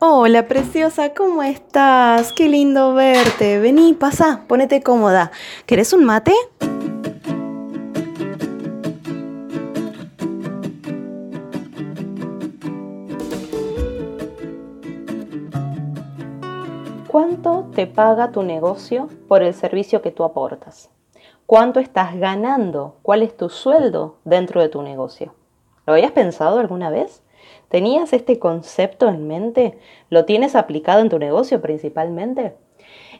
Hola, preciosa, ¿cómo estás? Qué lindo verte. Vení, pasa, ponete cómoda. ¿Querés un mate? ¿Cuánto te paga tu negocio por el servicio que tú aportas? ¿Cuánto estás ganando? ¿Cuál es tu sueldo dentro de tu negocio? ¿Lo habías pensado alguna vez? ¿Tenías este concepto en mente? ¿Lo tienes aplicado en tu negocio principalmente?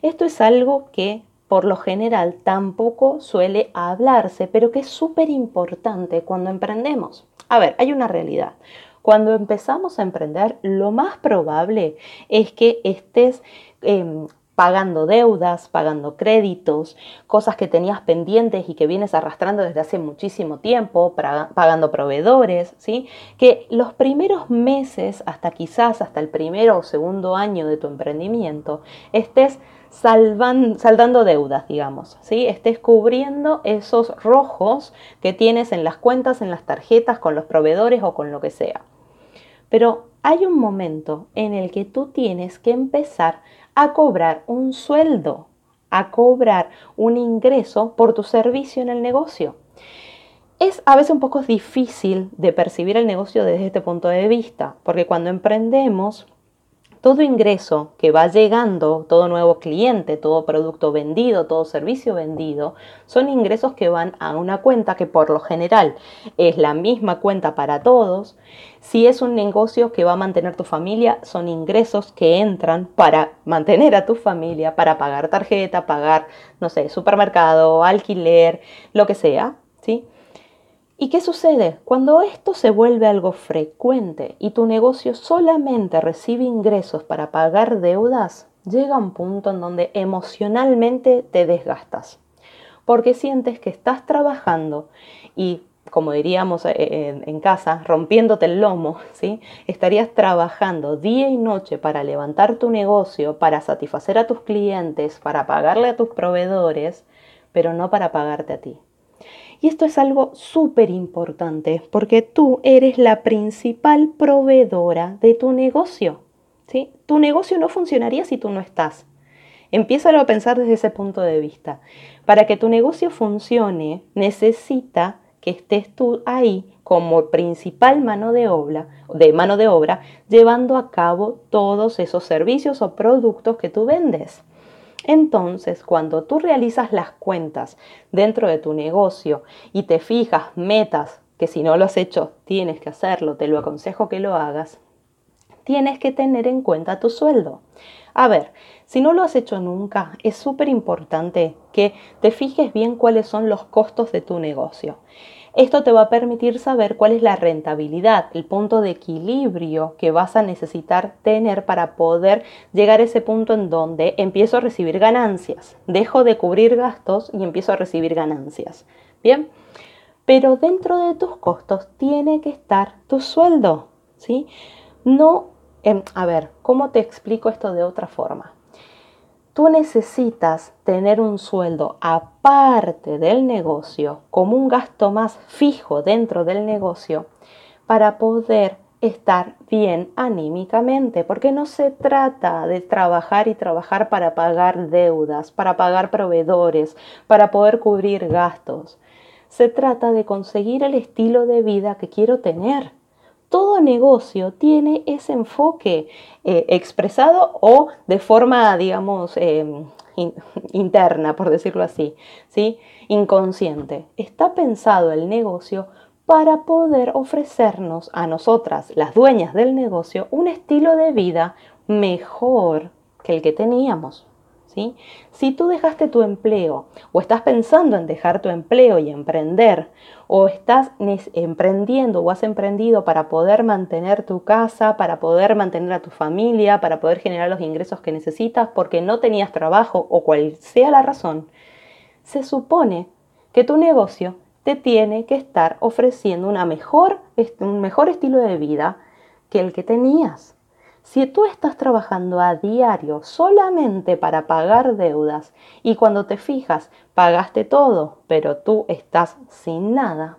Esto es algo que por lo general tampoco suele hablarse, pero que es súper importante cuando emprendemos. A ver, hay una realidad. Cuando empezamos a emprender, lo más probable es que estés em, pagando deudas, pagando créditos, cosas que tenías pendientes y que vienes arrastrando desde hace muchísimo tiempo, pagando proveedores, ¿sí? Que los primeros meses, hasta quizás hasta el primero o segundo año de tu emprendimiento, estés salvan, saldando deudas, digamos, ¿sí? Estés cubriendo esos rojos que tienes en las cuentas, en las tarjetas, con los proveedores o con lo que sea. Pero hay un momento en el que tú tienes que empezar a cobrar un sueldo, a cobrar un ingreso por tu servicio en el negocio. Es a veces un poco difícil de percibir el negocio desde este punto de vista, porque cuando emprendemos todo ingreso que va llegando, todo nuevo cliente, todo producto vendido, todo servicio vendido, son ingresos que van a una cuenta que por lo general es la misma cuenta para todos. Si es un negocio que va a mantener tu familia, son ingresos que entran para mantener a tu familia, para pagar tarjeta, pagar, no sé, supermercado, alquiler, lo que sea, ¿sí? ¿Y qué sucede? Cuando esto se vuelve algo frecuente y tu negocio solamente recibe ingresos para pagar deudas, llega un punto en donde emocionalmente te desgastas. Porque sientes que estás trabajando y, como diríamos eh, en, casa, rompiéndote el lomo, ¿sí? Estarías trabajando día y noche para levantar tu negocio, para satisfacer a tus clientes, para pagarle a tus proveedores, pero no para pagarte a ti. Y esto es algo súper importante porque tú eres la principal proveedora de tu negocio. ¿sí? Tu negocio no funcionaría si tú no estás. Empieza a pensar desde ese punto de vista. Para que tu negocio funcione, necesita que estés tú ahí como principal mano de obra, de mano de obra, llevando a cabo todos esos servicios o productos que tú vendes. Entonces, cuando tú realizas las cuentas dentro de tu negocio y te fijas metas, que si no lo has hecho tienes que hacerlo, te lo aconsejo que lo hagas, tienes que tener en cuenta tu sueldo. A ver, si no lo has hecho nunca, es súper importante que te fijes bien cuáles son los costos de tu negocio. Esto te va a permitir saber cuál es la rentabilidad, el punto de equilibrio que vas a necesitar tener para poder llegar a ese punto en donde empiezo a recibir ganancias. Dejo de cubrir gastos y empiezo a recibir ganancias. Bien, pero dentro de tus costos tiene que estar tu sueldo, ¿sí? No, em, a ver, ¿cómo te explico esto de otra forma? Tú necesitas tener un sueldo aparte del negocio, como un gasto más fijo dentro del negocio, para poder estar bien anímicamente, porque no se trata de trabajar y trabajar para pagar deudas, para pagar proveedores, para poder cubrir gastos. Se trata de conseguir el estilo de vida que quiero tener todo negocio tiene ese enfoque eh, expresado o de forma, digamos, em, interna, por decirlo así, ¿sí? inconsciente. Está pensado el negocio para poder ofrecernos a nosotras, las dueñas del negocio, un estilo de vida mejor que el que teníamos. Si tú dejaste tu empleo o estás pensando en dejar tu empleo y emprender o estás emprendiendo o has emprendido para poder mantener tu casa, para poder mantener a tu familia, para poder generar los ingresos que necesitas porque no tenías trabajo o cual sea la razón, se supone que tu negocio te tiene que estar ofreciendo una un mejor estilo de vida que el que tenías. Si tú estás trabajando a diario solamente para pagar deudas y cuando te fijas pagaste todo, pero tú estás sin nada,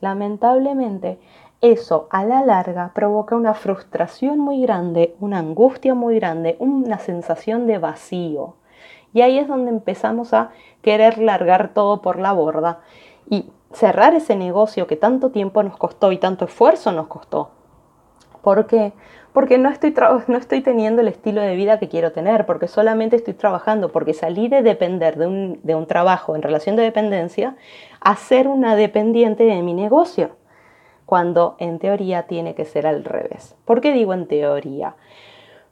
lamentablemente eso a la larga provoca una frustración muy grande, una angustia muy grande, una sensación de vacío. Y ahí es donde empezamos a querer largar todo por la borda y cerrar ese negocio que tanto tiempo nos costó y tanto esfuerzo nos costó. ¿Por qué? Porque no estoy, no estoy teniendo el estilo de vida que quiero tener, porque solamente estoy trabajando, porque salí de depender de un, de un trabajo en relación de dependencia a ser una dependiente de mi negocio cuando en teoría tiene que ser al revés. ¿Por qué digo en teoría?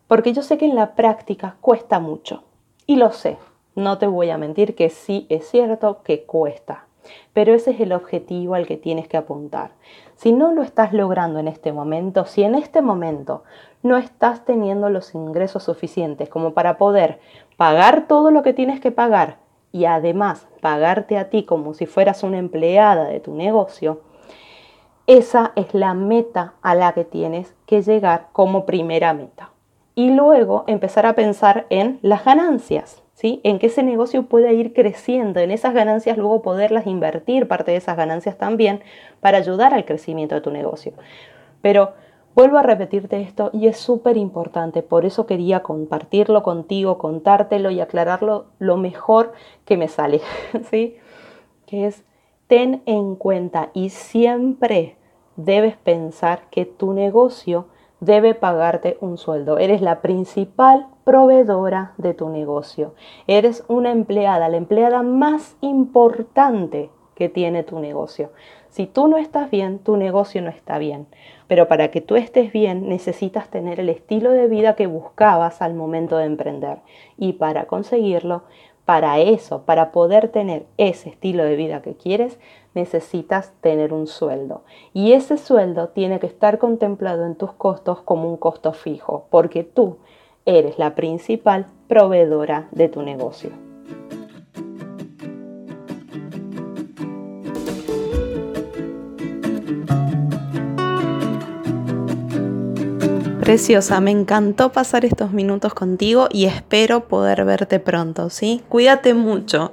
Porque yo sé que en la práctica cuesta mucho. Y lo sé, no te voy a mentir que sí es cierto que cuesta. Pero ese es el objetivo al que tienes que apuntar. Si no lo estás logrando en este momento, si en este momento no estás teniendo los ingresos suficientes como para poder pagar todo lo que tienes que pagar y además pagarte a ti como si fueras una empleada de tu negocio, esa es la meta a la que tienes que llegar como primera meta. Y luego empezar a pensar en las ganancias, En que ese negocio pueda ir creciendo, en esas ganancias luego poderlas invertir parte de esas ganancias también para ayudar al crecimiento de tu negocio. Pero vuelvo a repetirte esto y es súper importante, por eso quería compartirlo contigo, contártelo y aclararlo lo mejor que me sale, ¿sí? Que es ten en cuenta y siempre debes pensar que tu negocio debe pagarte un sueldo. Eres la principal proveedora de tu negocio. Eres una empleada, la empleada más importante que tiene tu negocio. Si tú no estás bien, tu negocio no está bien. Pero para que tú estés bien, necesitas tener el estilo de vida que buscabas al momento de emprender. Y para conseguirlo, para eso, para poder tener ese estilo de vida que quieres, necesitas tener un sueldo. Y ese sueldo tiene que estar contemplado en tus costos como un costo fijo, porque tú eres la principal proveedora de tu negocio. Preciosa, me encantó pasar estos minutos contigo y espero poder verte pronto, ¿sí? Cuídate mucho.